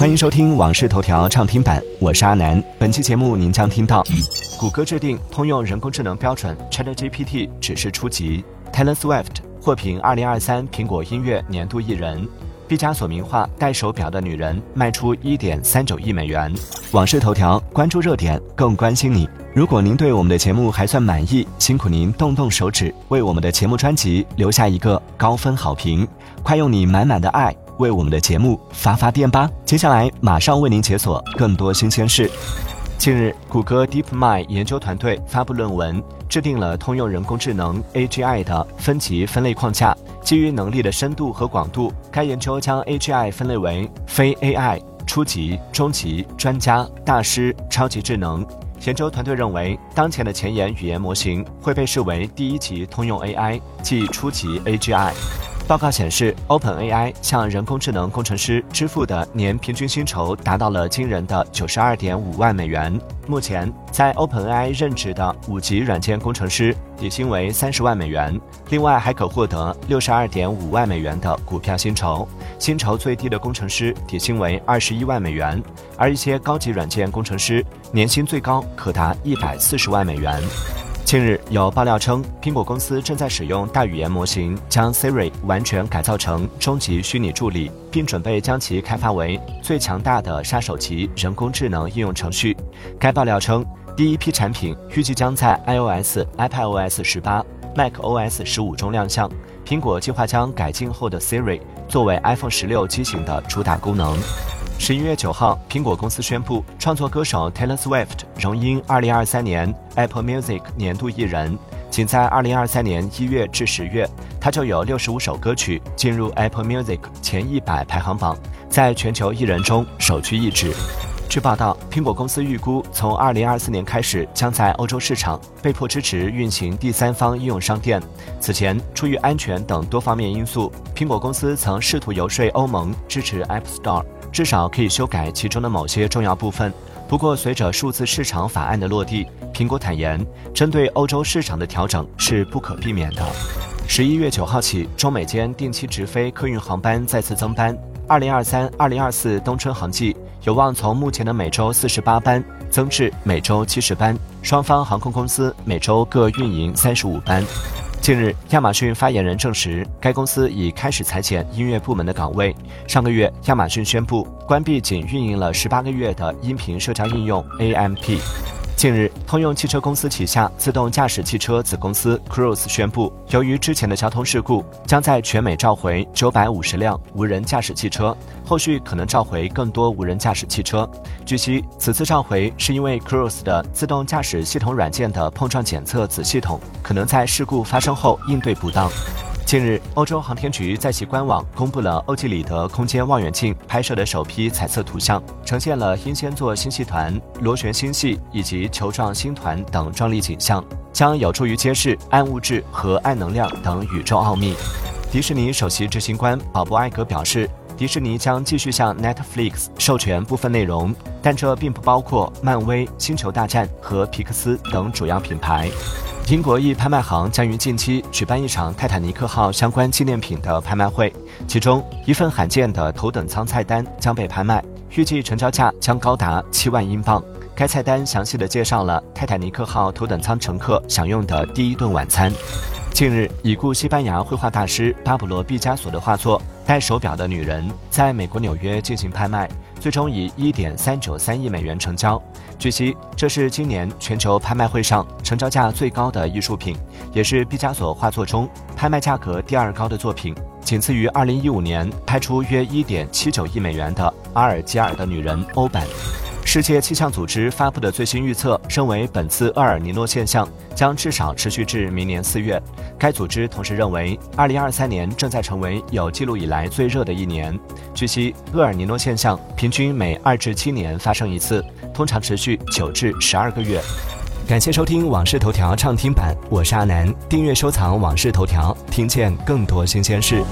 欢迎收听《往事头条》畅听版，我是阿南。本期节目您将听到：谷歌制定通用人工智能标准，ChatGPT 只是初级；Taylor Swift 获评2023苹果音乐年度艺人；毕加索名画戴手表的女人卖出1.39亿美元。往事头条，关注热点，更关心你。如果您对我们的节目还算满意，辛苦您动动手指，为我们的节目专辑留下一个高分好评。快用你满满的爱！为我们的节目发发电吧！接下来马上为您解锁更多新鲜事。近日，谷歌 DeepMind 研究团队发布论文，制定了通用人工智能 AGI 的分级分类框架。基于能力的深度和广度，该研究将 AGI 分类为非 AI、初级、中级、专家、大师、超级智能。研究团队认为，当前的前沿语言模型会被视为第一级通用 AI，即初级 AGI。报告显示，OpenAI 向人工智能工程师支付的年平均薪酬达到了惊人的九十二点五万美元。目前，在 OpenAI 任职的五级软件工程师底薪为三十万美元，另外还可获得六十二点五万美元的股票薪酬。薪酬最低的工程师底薪为二十一万美元，而一些高级软件工程师年薪最高可达一百四十万美元。近日有爆料称，苹果公司正在使用大语言模型将 Siri 完全改造成终极虚拟助理，并准备将其开发为最强大的杀手级人工智能应用程序。该爆料称，第一批产品预计将在 iOS、iPadOS 十八、macOS 十五中亮相。苹果计划将改进后的 Siri 作为 iPhone 十六机型的主打功能。十一月九号，苹果公司宣布，创作歌手 Taylor Swift 荣膺二零二三年 Apple Music 年度艺人。仅在二零二三年一月至十月，他就有六十五首歌曲进入 Apple Music 前一百排行榜，在全球艺人中首屈一指。据报道，苹果公司预估，从二零二四年开始，将在欧洲市场被迫支持运行第三方应用商店。此前，出于安全等多方面因素，苹果公司曾试图游说欧盟支持 App Store。至少可以修改其中的某些重要部分。不过，随着数字市场法案的落地，苹果坦言，针对欧洲市场的调整是不可避免的。十一月九号起，中美间定期直飞客运航班再次增班。二零二三、二零二四冬春航季有望从目前的每周四十八班增至每周七十班，双方航空公司每周各运营三十五班。近日，亚马逊发言人证实，该公司已开始裁减音乐部门的岗位。上个月，亚马逊宣布关闭仅运营了十八个月的音频社交应用 AMP。近日，通用汽车公司旗下自动驾驶汽车子公司 Cruise 宣布，由于之前的交通事故，将在全美召回九百五十辆无人驾驶汽车，后续可能召回更多无人驾驶汽车。据悉，此次召回是因为 Cruise 的自动驾驶系统软件的碰撞检测子系统可能在事故发生后应对不当。近日，欧洲航天局在其官网公布了欧几里得空间望远镜拍摄的首批彩色图像，呈现了英仙座星系团、螺旋星系以及球状星团等壮丽景象，将有助于揭示暗物质和暗能量等宇宙奥秘。迪士尼首席执行官保博·艾格表示，迪士尼将继续向 Netflix 授权部分内容，但这并不包括漫威、星球大战和皮克斯等主要品牌。英国一拍卖行将于近期举办一场泰坦尼克号相关纪念品的拍卖会，其中一份罕见的头等舱菜单将被拍卖，预计成交价将高达七万英镑。该菜单详细的介绍了泰坦尼克号头等舱乘客享用的第一顿晚餐。近日，已故西班牙绘画大师巴勃罗·毕加索的画作《戴手表的女人》在美国纽约进行拍卖。最终以一点三九三亿美元成交。据悉，这是今年全球拍卖会上成交价最高的艺术品，也是毕加索画作中拍卖价格第二高的作品，仅次于二零一五年拍出约一点七九亿美元的阿尔及尔的女人欧版。世界气象组织发布的最新预测认为，本次厄尔尼诺现象将至少持续至明年四月。该组织同时认为，2023年正在成为有记录以来最热的一年。据悉，厄尔尼诺现象平均每二至七年发生一次，通常持续九至十二个月。感谢收听《往事头条》畅听版，我是阿南。订阅收藏《往事头条》，听见更多新鲜事。